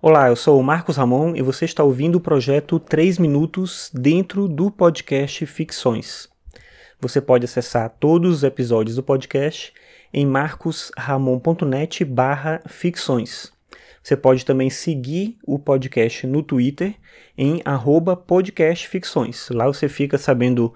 Olá, eu sou o Marcos Ramon e você está ouvindo o projeto 3 Minutos dentro do podcast Ficções. Você pode acessar todos os episódios do podcast em marcosramon.net barra ficções. Você pode também seguir o podcast no Twitter em podcastficções. Lá você fica sabendo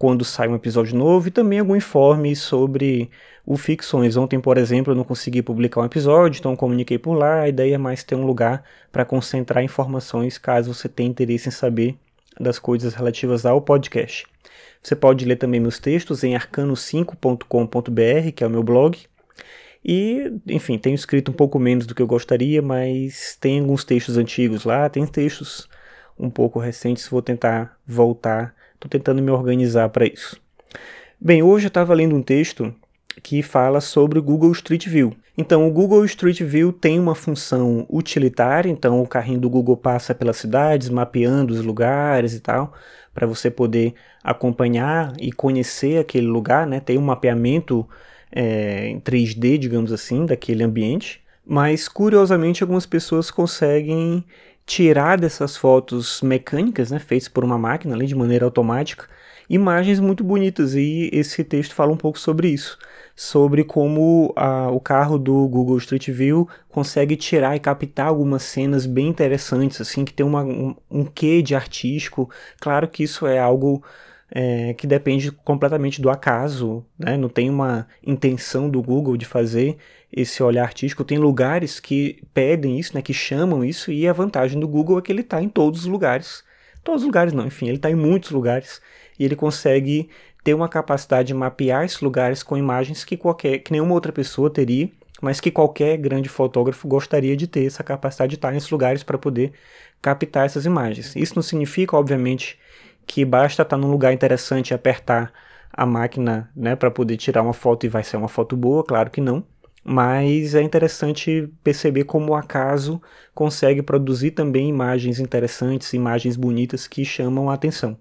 quando sai um episódio novo e também algum informe sobre o Ficções. Ontem, por exemplo, eu não consegui publicar um episódio, então comuniquei por lá. A ideia é mais ter um lugar para concentrar informações caso você tenha interesse em saber das coisas relativas ao podcast. Você pode ler também meus textos em arcano5.com.br, que é o meu blog. E, enfim, tenho escrito um pouco menos do que eu gostaria, mas tem alguns textos antigos lá, tem textos um pouco recentes, vou tentar voltar Estou tentando me organizar para isso. Bem, hoje eu estava lendo um texto que fala sobre o Google Street View. Então, o Google Street View tem uma função utilitária, então o carrinho do Google passa pelas cidades, mapeando os lugares e tal, para você poder acompanhar e conhecer aquele lugar, né? Tem um mapeamento é, em 3D, digamos assim, daquele ambiente. Mas, curiosamente, algumas pessoas conseguem tirar dessas fotos mecânicas, né, feitas por uma máquina ali de maneira automática, imagens muito bonitas. E esse texto fala um pouco sobre isso, sobre como a, o carro do Google Street View consegue tirar e captar algumas cenas bem interessantes, assim, que tem uma, um, um quê de artístico. Claro que isso é algo é, que depende completamente do acaso, né? não tem uma intenção do Google de fazer esse olhar artístico. Tem lugares que pedem isso, né? que chamam isso, e a vantagem do Google é que ele está em todos os lugares. Todos os lugares não, enfim, ele está em muitos lugares e ele consegue ter uma capacidade de mapear esses lugares com imagens que qualquer, que nenhuma outra pessoa teria, mas que qualquer grande fotógrafo gostaria de ter essa capacidade de estar nesses lugares para poder captar essas imagens. Isso não significa, obviamente, que basta estar num lugar interessante e apertar a máquina né, para poder tirar uma foto e vai ser uma foto boa, claro que não. Mas é interessante perceber como o acaso consegue produzir também imagens interessantes, imagens bonitas que chamam a atenção.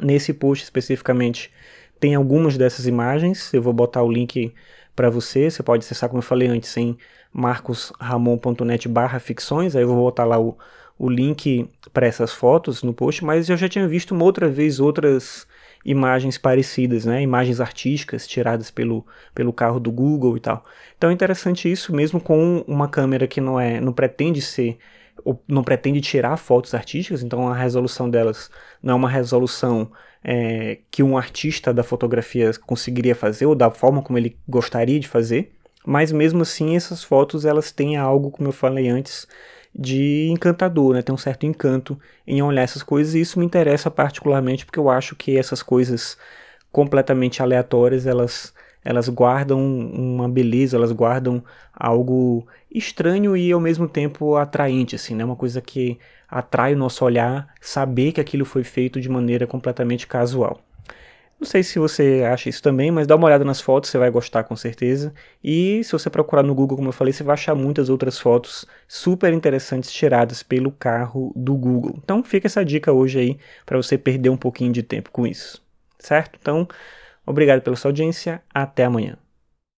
Nesse post especificamente tem algumas dessas imagens, eu vou botar o link para você, você pode acessar, como eu falei antes, em marcosramon.net barra ficções, aí eu vou botar lá o, o link para essas fotos no post, mas eu já tinha visto uma outra vez outras imagens parecidas, né? imagens artísticas tiradas pelo, pelo carro do Google e tal. Então é interessante isso, mesmo com uma câmera que não é, não pretende ser não pretende tirar fotos artísticas, então a resolução delas não é uma resolução é, que um artista da fotografia conseguiria fazer ou da forma como ele gostaria de fazer, mas mesmo assim essas fotos elas têm algo, como eu falei antes, de encantador, né? Tem um certo encanto em olhar essas coisas e isso me interessa particularmente porque eu acho que essas coisas completamente aleatórias, elas elas guardam uma beleza, elas guardam algo estranho e ao mesmo tempo atraente, assim, né? Uma coisa que atrai o nosso olhar, saber que aquilo foi feito de maneira completamente casual. Não sei se você acha isso também, mas dá uma olhada nas fotos, você vai gostar com certeza. E se você procurar no Google, como eu falei, você vai achar muitas outras fotos super interessantes tiradas pelo carro do Google. Então fica essa dica hoje aí para você perder um pouquinho de tempo com isso. Certo? Então, obrigado pela sua audiência, até amanhã.